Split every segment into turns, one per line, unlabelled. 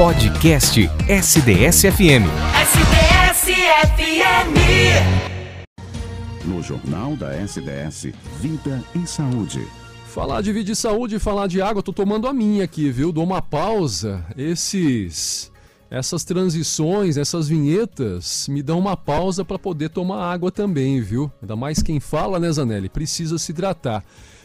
Podcast SDS-FM.
SDS-FM.
No Jornal da SDS, Vida e Saúde.
Falar de vida e saúde, falar de água, tô tomando a minha aqui, viu? Dou uma pausa. Esses essas transições, essas vinhetas me dão uma pausa para poder tomar água também, viu? Ainda mais quem fala, né, Zanelli? Precisa se hidratar.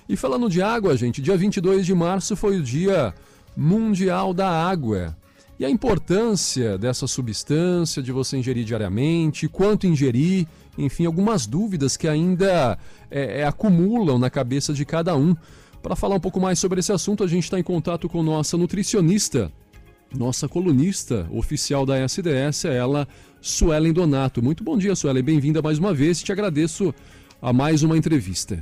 E falando de água, gente, dia 22 de março foi o Dia Mundial da Água. E a importância dessa substância, de você ingerir diariamente, quanto ingerir, enfim, algumas dúvidas que ainda é, é, acumulam na cabeça de cada um. Para falar um pouco mais sobre esse assunto, a gente está em contato com nossa nutricionista, nossa colunista oficial da SDS, é ela, Suelen Donato. Muito bom dia, Suelen. Bem-vinda mais uma vez. Te agradeço a mais uma entrevista.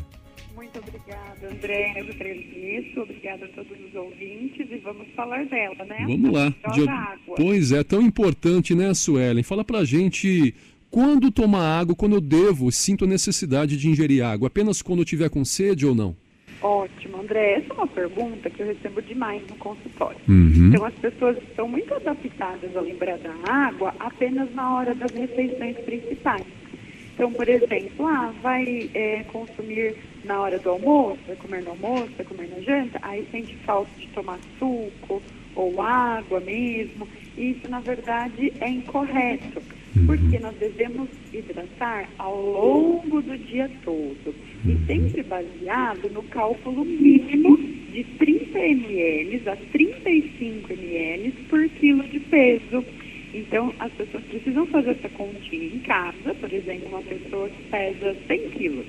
Muito obrigada, André. Agradeço. Obrigada a todos os ouvintes e vamos falar dela, né?
Vamos lá.
Água.
Pois é, tão importante, né, Suelen? Fala pra gente quando tomar água, quando eu devo, sinto a necessidade de ingerir água. Apenas quando eu tiver com sede ou não?
Ótimo, André. Essa é uma pergunta que eu recebo demais no consultório.
Uhum.
Então, as pessoas estão muito adaptadas a lembrar da água apenas na hora das refeições principais. Então, por exemplo, ah, vai é, consumir na hora do almoço, vai comer no almoço, vai comer na janta, aí sente falta de tomar suco ou água mesmo. Isso, na verdade, é incorreto,
Uhum.
porque nós devemos hidratar ao longo do dia todo. E sempre baseado no cálculo mínimo de 30 ml a 35 ml por quilo de peso. Então, as pessoas precisam fazer essa continha em casa, por exemplo, uma pessoa que pesa 100 quilos.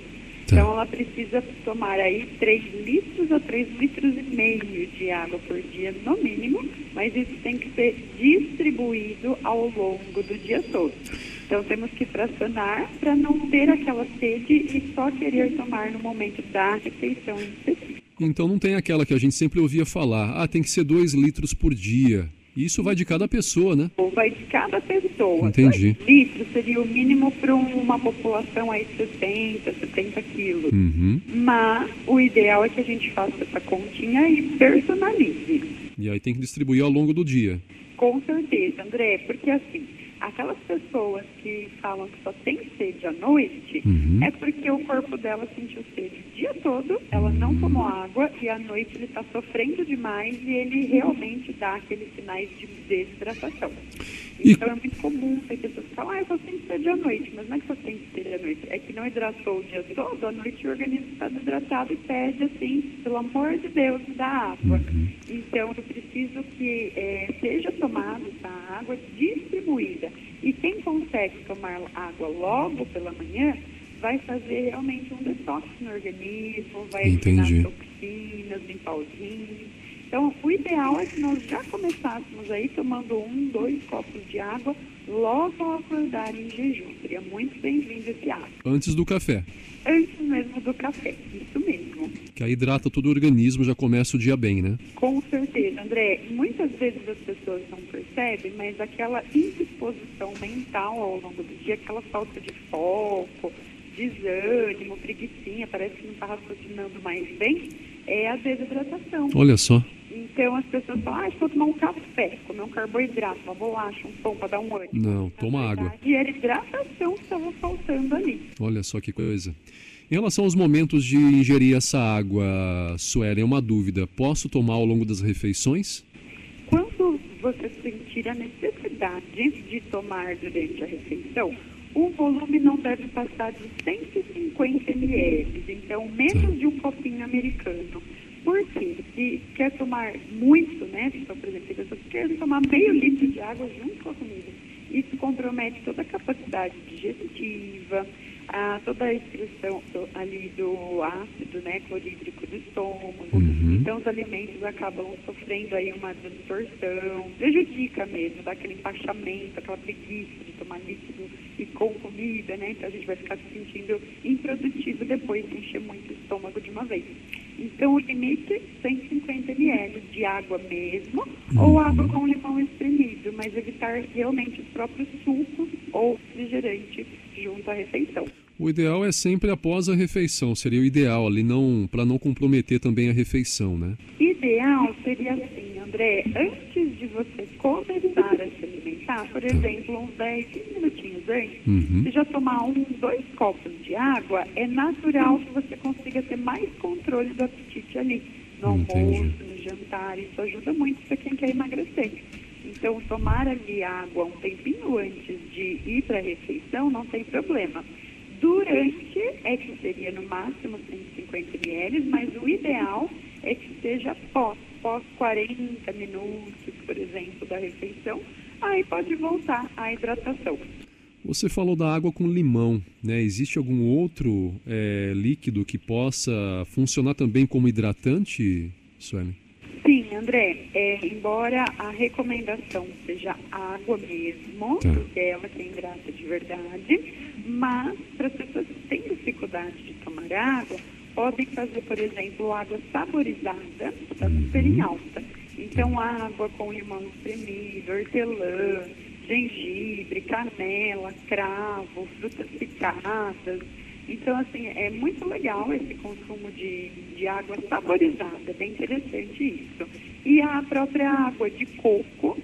Tá.
Então, ela precisa tomar aí 3 litros a 3 litros e meio de água por dia, no mínimo, mas isso tem que ser distribuído ao longo do dia todo. Então, temos que fracionar para não ter aquela sede e só querer tomar no momento da refeição em específico.
Então não tem aquela que a gente sempre ouvia falar, ah, tem que ser 2 litros por dia. Isso vai de cada pessoa, né?
Vai de cada pessoa.
Entendi.
Dois litros seria o mínimo para uma população aí de 60, 70 quilos.
Uhum.
Mas o ideal é que a gente faça essa continha e personalize.
E aí tem que distribuir ao longo do dia.
Com certeza, André, porque assim, aquelas pessoas que falam que só tem sede à noite,
Uhum.
é porque o corpo dela sentiu sede o dia todo, ela não tomou água e à noite ele está sofrendo demais e ele realmente dá aqueles sinais de desidratação.
E-
Então é muito comum ter pessoas que falam, ah, eu só tenho sede à noite, mas não é que só tem sede à noite, é que não hidratou o dia todo, à noite o organismo está desidratado e pede assim, pelo amor de Deus, dá água. Então eu preciso que eh, seja tomada essa água distribuída. E quem consegue tomar água logo pela manhã vai fazer realmente um detox no organismo, vai eliminar
Entendi.
toxinas, limpar os rins. Então, o ideal é que nós já começássemos aí tomando um, dois copos de água logo ao acordar em jejum. Seria muito bem-vindo esse hábito.
Antes do café.
Antes mesmo do café, isso mesmo.
Que aí hidrata todo o organismo, já começa o dia bem, né?
Com certeza, André. Muitas vezes as pessoas não percebem, mas aquela indisposição mental ao longo do dia, aquela falta de foco, desânimo, preguiçinha, parece que não está raciocinando mais bem, é a desidratação.
Olha só.
Então as pessoas falam, ah, vou tomar um café, comer um carboidrato, uma bolacha, um pão para dar um ânimo.
Não, toma
Na
água.
verdade, era hidratação que estava faltando ali.
Olha só que coisa. Em relação aos momentos de ingerir essa água, Suelen, é uma dúvida. Posso tomar ao longo das refeições?
Quando você sentir a necessidade de tomar durante a refeição, o volume não deve passar de 150 ml, então menos de um copinho americano. Por quê? Se quer tomar muito, né? Então, por exemplo, tem pessoas que querem tomar meio litro de água junto com a comida. Isso compromete toda a capacidade digestiva, a, toda a excreção do- ali do ácido né, clorídrico do estômago.
Uhum.
Então os alimentos acabam sofrendo aí uma distorção, prejudica mesmo, dá aquele empachamento, aquela preguiça de tomar líquido e com comida, né? Então a gente vai ficar se sentindo improdutivo depois de encher muito o estômago de uma vez. Então o limite 150 ml de água mesmo, ou água com limão espremido, mas evitar realmente os próprios sucos ou refrigerante junto à refeição.
O ideal é sempre após a refeição, seria o ideal ali, não para não comprometer também a refeição, né?
Ideal seria assim, André, antes de você começar a se alimentar, por exemplo, uns 10, 15 minutinhos antes,
Uhum.
você já tomar um, dois copos de água, é natural que você consiga ter mais controle do apetite ali, no
Entendi.
almoço, no jantar. Isso ajuda muito para quem quer emagrecer. Então, tomar ali água um tempinho antes de ir para a refeição não tem problema. 150 ml, mas o ideal é que seja pós, pós 40 minutos, por exemplo, da refeição, aí pode voltar a hidratação.
Você falou da água com limão, né? Existe algum outro é, líquido que possa funcionar também como hidratante, Suelen?
André, é, embora a recomendação seja água mesmo,
Tá.
porque ela que hidrata de verdade, mas para as pessoas que têm dificuldade de tomar água, podem fazer, por exemplo, água saborizada, que está super em alta. Então, água com limão espremido, hortelã, gengibre, canela, cravo, frutas picadas. Então, assim, é muito legal esse consumo de, de água saborizada, é bem interessante isso. E a própria água de coco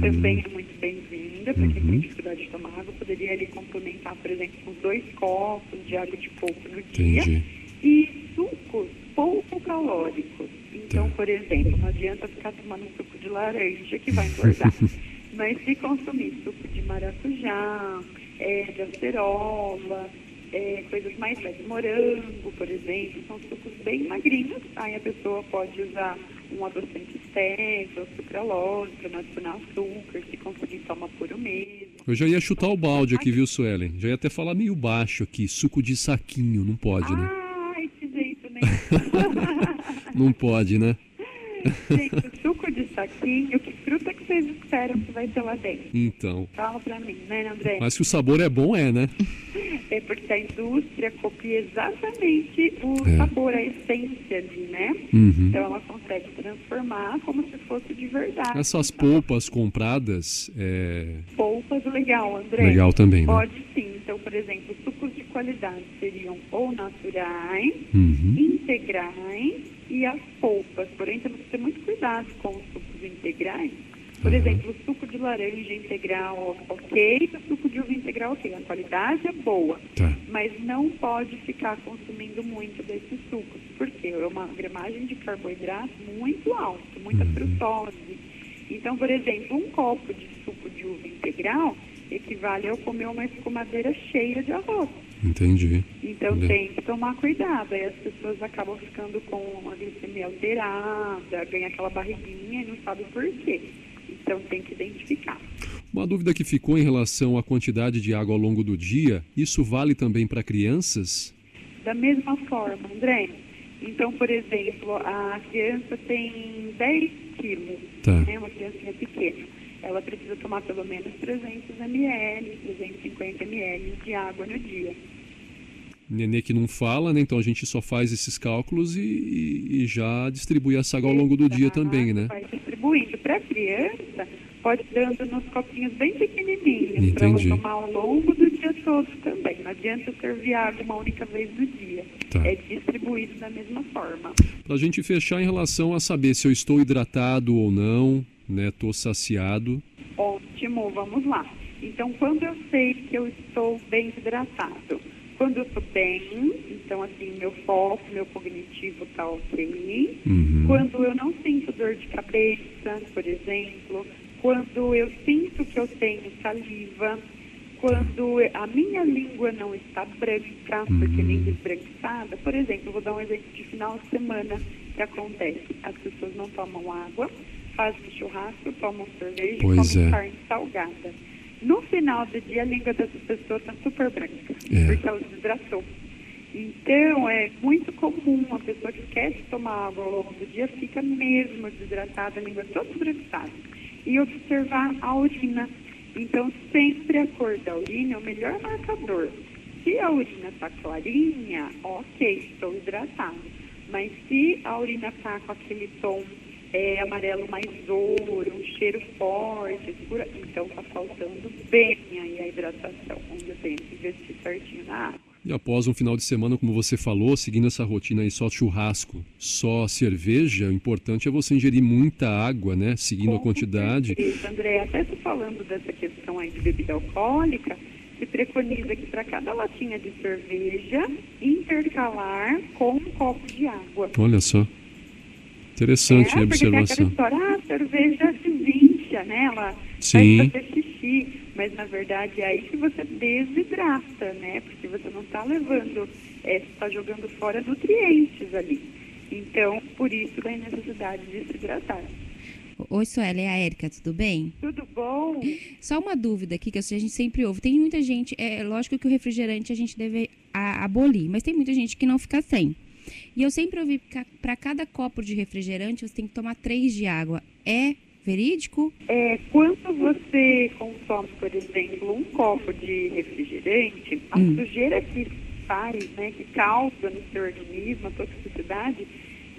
também é muito bem-vinda para quem tem dificuldade de tomar água. Poderia ali complementar, por exemplo, com dois copos de água de coco no dia.
Entendi.
E sucos pouco calóricos. Então,
Tá.
por exemplo, não adianta ficar tomando suco de laranja que vai engordar. Mas se consumir suco de maracujá, é, de acerola, é, coisas mais leves, morango, por exemplo, são sucos bem magrinhos. Aí a pessoa pode usar um adoçante stevia ou sucralose para não adicionar açúcar, se conseguir toma puro mesmo.
Eu já ia chutar o balde aqui, viu, Suelen? Já ia até falar meio baixo aqui, suco de saquinho, não pode, né?
Ai, que jeito, né?
Não pode, né?
Gente, suco de saquinho, que fruta que vocês esperam que vai ter lá dentro?
Então.
Fala pra mim, né, André?
Mas que o sabor é bom, é, né?
É porque a indústria copia exatamente o
É.
sabor, a essência ali, né?
Uhum.
Então ela consegue transformar como se fosse de verdade.
Essas polpas compradas, é
Polpas, legal, André.
legal também, né?
Pode sim. Por exemplo, sucos de qualidade seriam ou naturais,
Uhum.
integrais e as polpas. Porém, temos que ter muito cuidado com os sucos integrais. Por
Uhum.
exemplo, o suco de laranja integral, ok, o suco de uva integral, ok. A qualidade é boa,
Tá.
mas não pode ficar consumindo muito desses sucos, porque é uma gramagem de carboidrato muito alta, muita
Uhum.
frutose. Então, por exemplo, um copo de suco de uva integral equivale a eu comer uma escumadeira cheia de arroz.
Entendi.
Então
Entendi.
tem que tomar cuidado. Aí as pessoas acabam ficando com a glicemia alterada, ganha aquela barriguinha e não sabe por quê. Então tem que identificar.
Uma dúvida que ficou em relação à quantidade de água ao longo do dia, isso vale também para crianças?
Da mesma forma, André. Então, por exemplo, a criança tem 10 quilos,
Tá.
né, uma criancinha pequena. Ela precisa tomar pelo menos 300 ml, 350 ml de água no dia.
Nenê que não fala, né? Então a gente só faz esses cálculos e, e- e já distribui essa água ao longo do dia também, né?
Vai distribuindo. Para criança, pode dando nos copinhos bem pequenininhos, para ela tomar ao longo do dia todo também. Não adianta servir água uma única vez no dia.
Tá.
É distribuído da mesma forma.
Para a gente fechar em relação a saber se eu estou hidratado ou não, né? Tô saciado.
Ótimo, vamos lá. Então, quando eu sei que eu estou bem hidratado, quando eu estou bem, então assim, meu foco, meu cognitivo está ok.
Uhum.
Quando eu não sinto dor de cabeça, por exemplo, quando eu sinto que eu tenho saliva, quando a minha língua não está branca, porque língua esbranquiçada, por exemplo, vou dar um exemplo de final de semana que acontece. As pessoas não tomam água, fazem churrasco, tomam cerveja
Pois
e comem
é.
carne salgada. No final do dia, a língua dessa pessoa está super branca,
É.
porque ela desidratou. Então, é muito comum a pessoa que esquece de tomar água ao longo do dia fica mesmo desidratada, a língua toda esbranquiçada. E observar a urina. Então, sempre a cor da urina é o melhor marcador. Se a urina está clarinha, ok, estou hidratado. Mas se a urina está com aquele tom é, amarelo mais ouro, um cheiro forte, escura, então está faltando bem aí a hidratação, onde eu tenho que investir certinho na água.
E após um final de semana, como você falou, seguindo essa rotina aí, só churrasco, só cerveja, o importante é você ingerir muita água, né? Seguindo a quantidade.
Isso, André, até falando dessa questão aí de bebida alcoólica, se preconiza que para cada latinha de cerveja, intercalar com um copo de água.
Olha só. Interessante
é,
a observação.
história, ah, a cerveja desincha, né? Ela
Sim.
faz fazer xixi, mas na verdade é aí que você desidrata, né? Porque você não está levando, é, você está jogando fora nutrientes ali. Então, por isso tem necessidade de se hidratar.
Oi, Suela, é a Érica, tudo bem?
Tudo bom?
Só uma dúvida aqui que a gente sempre ouve. Tem muita gente, é lógico que o refrigerante a gente deve a- abolir, mas tem muita gente que não fica sem. E eu sempre ouvi que para cada copo de refrigerante você tem que tomar três de água. É verídico?
É, quando você consome, por exemplo, um copo de refrigerante, a
Hum.
sujeira que faz, né, que causa no seu organismo a toxicidade,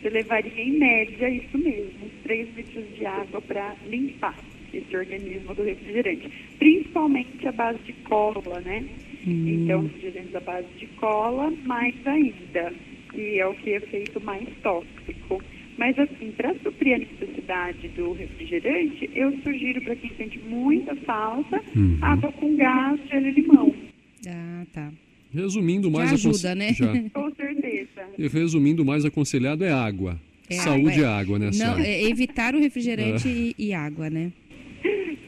você levaria em média isso mesmo, uns 3 litros de água para limpar esse organismo do refrigerante. Principalmente a base de cola, né? Então, refrigerantes à base de cola, mais ainda, que é o que é feito mais tóxico. Mas, assim, para suprir a necessidade do refrigerante, eu sugiro para quem sente muita falta,
Uhum.
água com gás, gelo e limão.
Ah, tá.
Resumindo, mais
ajuda,
aconse-
né?
Já.
Com certeza.
E resumindo, o mais aconselhado é água.
É
Saúde é
água,
água, né,
Não, é evitar o refrigerante e, e água, né?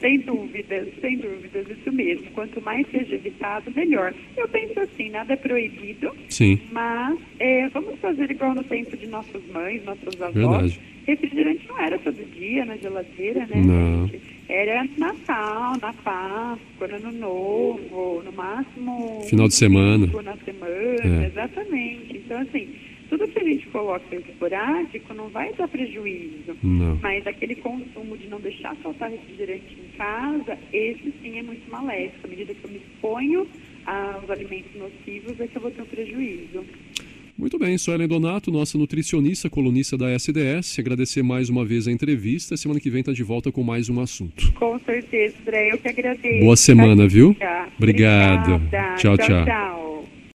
Sem dúvidas, sem dúvidas, isso mesmo. Quanto mais seja evitado, melhor. Eu penso assim, nada é proibido,
Sim,
mas é, vamos fazer igual no tempo de nossas mães, nossos avós.
Verdade.
Refrigerante não era todo dia na geladeira, né?
Não.
gente? Era Natal, na Páscoa, no Ano Novo, no máximo.
Final de semana.
Na semana,
É.
exatamente. Então, assim, tudo que a gente coloca esporádico não vai dar prejuízo.
não.
Mas aquele consumo de não deixar faltar refrigerante em casa, esse sim é muito maléfico. À medida que eu me exponho aos alimentos nocivos, é que eu vou ter um prejuízo.
Muito bem, sou Ellen Donato, nossa nutricionista, colunista da SDS. Agradecer mais uma vez a entrevista. Semana que vem está de volta com mais um assunto.
Com certeza, André, eu que agradeço.
Boa semana, viu?
Tchau.
Obrigado.
Obrigada.
Tchau, tchau.
tchau.